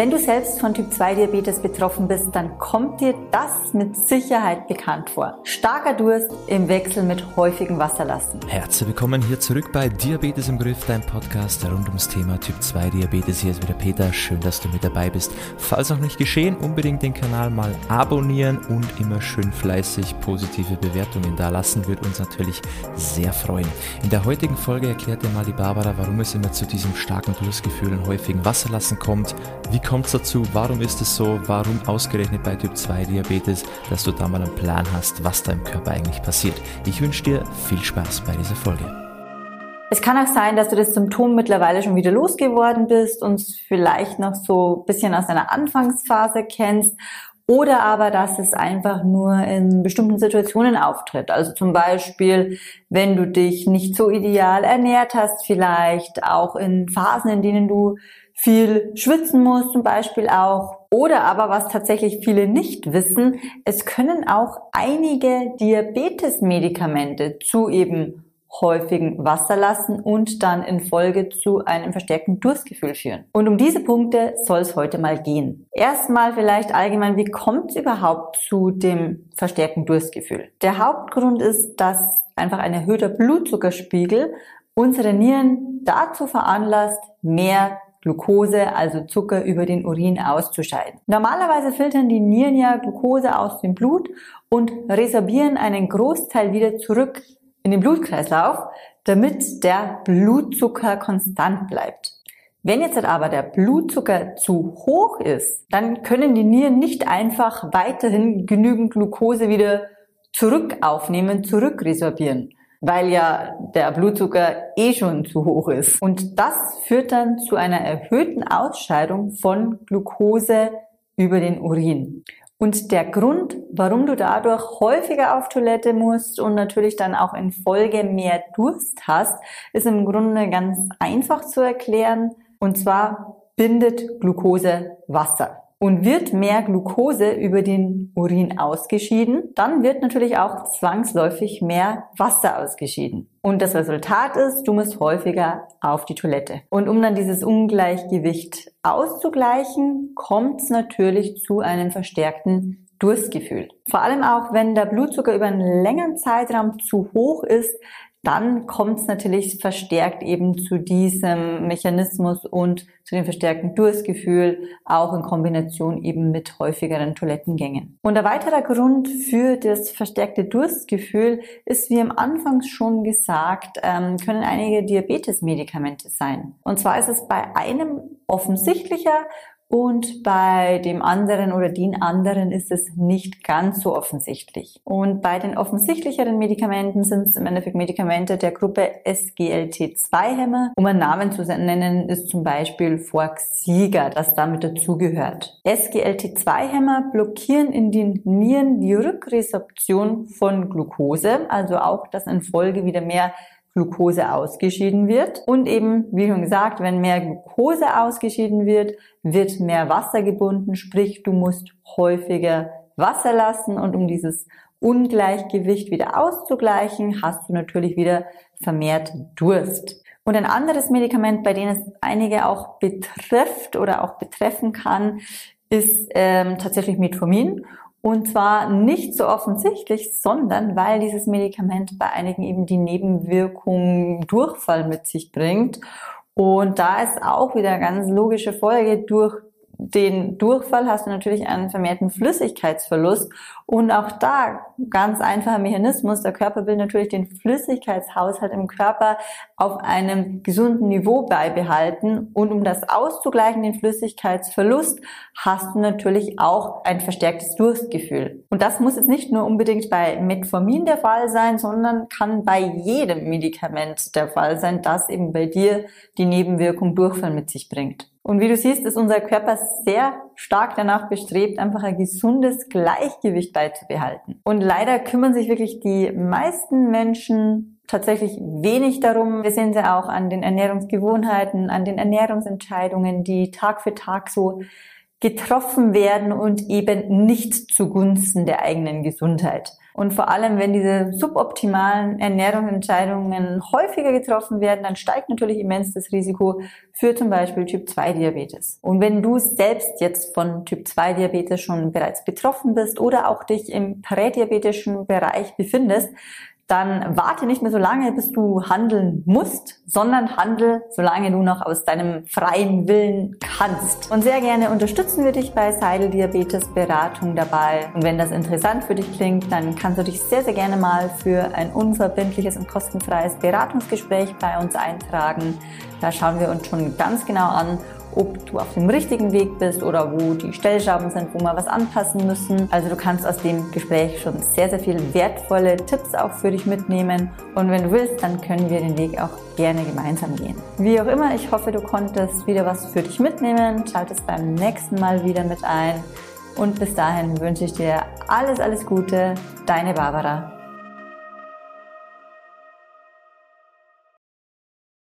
Wenn du selbst von Typ 2 Diabetes betroffen bist, dann kommt dir das mit Sicherheit bekannt vor. Starker Durst im Wechsel mit häufigen Wasserlassen. Herzlich willkommen hier zurück bei Diabetes im Griff, dein Podcast rund ums Thema Typ 2 Diabetes. Hier ist wieder Peter. Schön, dass du mit dabei bist. Falls noch nicht geschehen, unbedingt den Kanal mal abonnieren und immer schön fleißig positive Bewertungen da lassen. Wird uns natürlich sehr freuen. In der heutigen Folge erklärt dir mal die Barbara, warum es immer zu diesem starken Durstgefühl und häufigen Wasserlassen kommt. Wie kommt es dazu? Warum ist es so? Warum ausgerechnet bei Typ 2 Diabetes, dass du da mal einen Plan hast, was da im Körper eigentlich passiert? Ich wünsche dir viel Spaß bei dieser Folge. Es kann auch sein, dass du das Symptom mittlerweile schon wieder losgeworden bist und vielleicht noch so ein bisschen aus deiner Anfangsphase kennst oder aber, dass es einfach nur in bestimmten Situationen auftritt. Also zum Beispiel, wenn du dich nicht so ideal ernährt hast, vielleicht auch in Phasen, in denen du viel schwitzen muss zum Beispiel auch. Oder aber, was tatsächlich viele nicht wissen, es können auch einige Diabetes-Medikamente zu eben häufigen Wasserlassen und dann in Folge zu einem verstärkten Durstgefühl führen. Und um diese Punkte soll es heute mal gehen. Erstmal vielleicht allgemein, wie kommt es überhaupt zu dem verstärkten Durstgefühl? Der Hauptgrund ist, dass einfach ein erhöhter Blutzuckerspiegel unsere Nieren dazu veranlasst, mehr Glucose, also Zucker, über den Urin auszuscheiden. Normalerweise filtern die Nieren ja Glucose aus dem Blut und resorbieren einen Großteil wieder zurück in den Blutkreislauf, damit der Blutzucker konstant bleibt. Wenn jetzt aber der Blutzucker zu hoch ist, dann können die Nieren nicht einfach weiterhin genügend Glucose wieder zurück aufnehmen, zurückresorbieren weil ja der Blutzucker eh schon zu hoch ist. Und das führt dann zu einer erhöhten Ausscheidung von Glucose über den Urin. Und der Grund, warum du dadurch häufiger auf Toilette musst und natürlich dann auch in Folge mehr Durst hast, ist im Grunde ganz einfach zu erklären. Und zwar bindet Glucose Wasser und wird mehr Glucose über den Urin ausgeschieden, dann wird natürlich auch zwangsläufig mehr Wasser ausgeschieden. Und das Resultat ist, du musst häufiger auf die Toilette. Und um dann dieses Ungleichgewicht auszugleichen, kommt es natürlich zu einem verstärkten Durstgefühl. Vor allem auch, wenn der Blutzucker über einen längeren Zeitraum zu hoch ist, dann kommt es natürlich verstärkt eben zu diesem Mechanismus und zu dem verstärkten Durstgefühl, auch in Kombination eben mit häufigeren Toilettengängen. Und ein weiterer Grund für das verstärkte Durstgefühl ist, wie am Anfang schon gesagt, ähm, können einige Diabetes-Medikamente sein. Und zwar ist es bei einem offensichtlicher und bei dem anderen oder den anderen ist es nicht ganz so offensichtlich. Und bei den offensichtlicheren Medikamenten sind es im Endeffekt Medikamente der Gruppe SGLT2-Hämmer. Um einen Namen zu nennen, ist zum Beispiel Forxiga, das damit dazugehört. SGLT2-Hämmer blockieren in den Nieren die Rückresorption von Glucose, also auch, dass in Folge wieder mehr Glucose ausgeschieden wird. Und eben, wie schon gesagt, wenn mehr Glucose ausgeschieden wird, wird mehr Wasser gebunden, sprich du musst häufiger Wasser lassen und um dieses Ungleichgewicht wieder auszugleichen, hast du natürlich wieder vermehrt Durst. Und ein anderes Medikament, bei dem es einige auch betrifft oder auch betreffen kann, ist ähm, tatsächlich Metformin. Und zwar nicht so offensichtlich, sondern weil dieses Medikament bei einigen eben die Nebenwirkung Durchfall mit sich bringt. Und da ist auch wieder ganz logische Folge durch den Durchfall hast du natürlich einen vermehrten Flüssigkeitsverlust. Und auch da ganz einfacher Mechanismus. Der Körper will natürlich den Flüssigkeitshaushalt im Körper auf einem gesunden Niveau beibehalten. Und um das auszugleichen, den Flüssigkeitsverlust, hast du natürlich auch ein verstärktes Durstgefühl. Und das muss jetzt nicht nur unbedingt bei Metformin der Fall sein, sondern kann bei jedem Medikament der Fall sein, das eben bei dir die Nebenwirkung Durchfall mit sich bringt. Und wie du siehst, ist unser Körper sehr stark danach bestrebt, einfach ein gesundes Gleichgewicht beizubehalten. Und leider kümmern sich wirklich die meisten Menschen tatsächlich wenig darum. Wir sehen sie auch an den Ernährungsgewohnheiten, an den Ernährungsentscheidungen, die Tag für Tag so getroffen werden und eben nicht zugunsten der eigenen Gesundheit. Und vor allem, wenn diese suboptimalen Ernährungsentscheidungen häufiger getroffen werden, dann steigt natürlich immens das Risiko für zum Beispiel Typ-2-Diabetes. Und wenn du selbst jetzt von Typ-2-Diabetes schon bereits betroffen bist oder auch dich im prädiabetischen Bereich befindest, dann warte nicht mehr so lange, bis du handeln musst, sondern handel, solange du noch aus deinem freien Willen kannst. Und sehr gerne unterstützen wir dich bei Seidel Diabetes Beratung dabei. Und wenn das interessant für dich klingt, dann kannst du dich sehr, sehr gerne mal für ein unverbindliches und kostenfreies Beratungsgespräch bei uns eintragen. Da schauen wir uns schon ganz genau an, ob du auf dem richtigen Weg bist oder wo die Stellschrauben sind, wo wir was anpassen müssen. Also du kannst aus dem Gespräch schon sehr, sehr viele wertvolle Tipps auch für dich mitnehmen. Und wenn du willst, dann können wir den Weg auch gerne gemeinsam gehen. Wie auch immer, ich hoffe, du konntest wieder was für dich mitnehmen. Schaltest beim nächsten Mal wieder mit ein. Und bis dahin wünsche ich dir alles, alles Gute. Deine Barbara.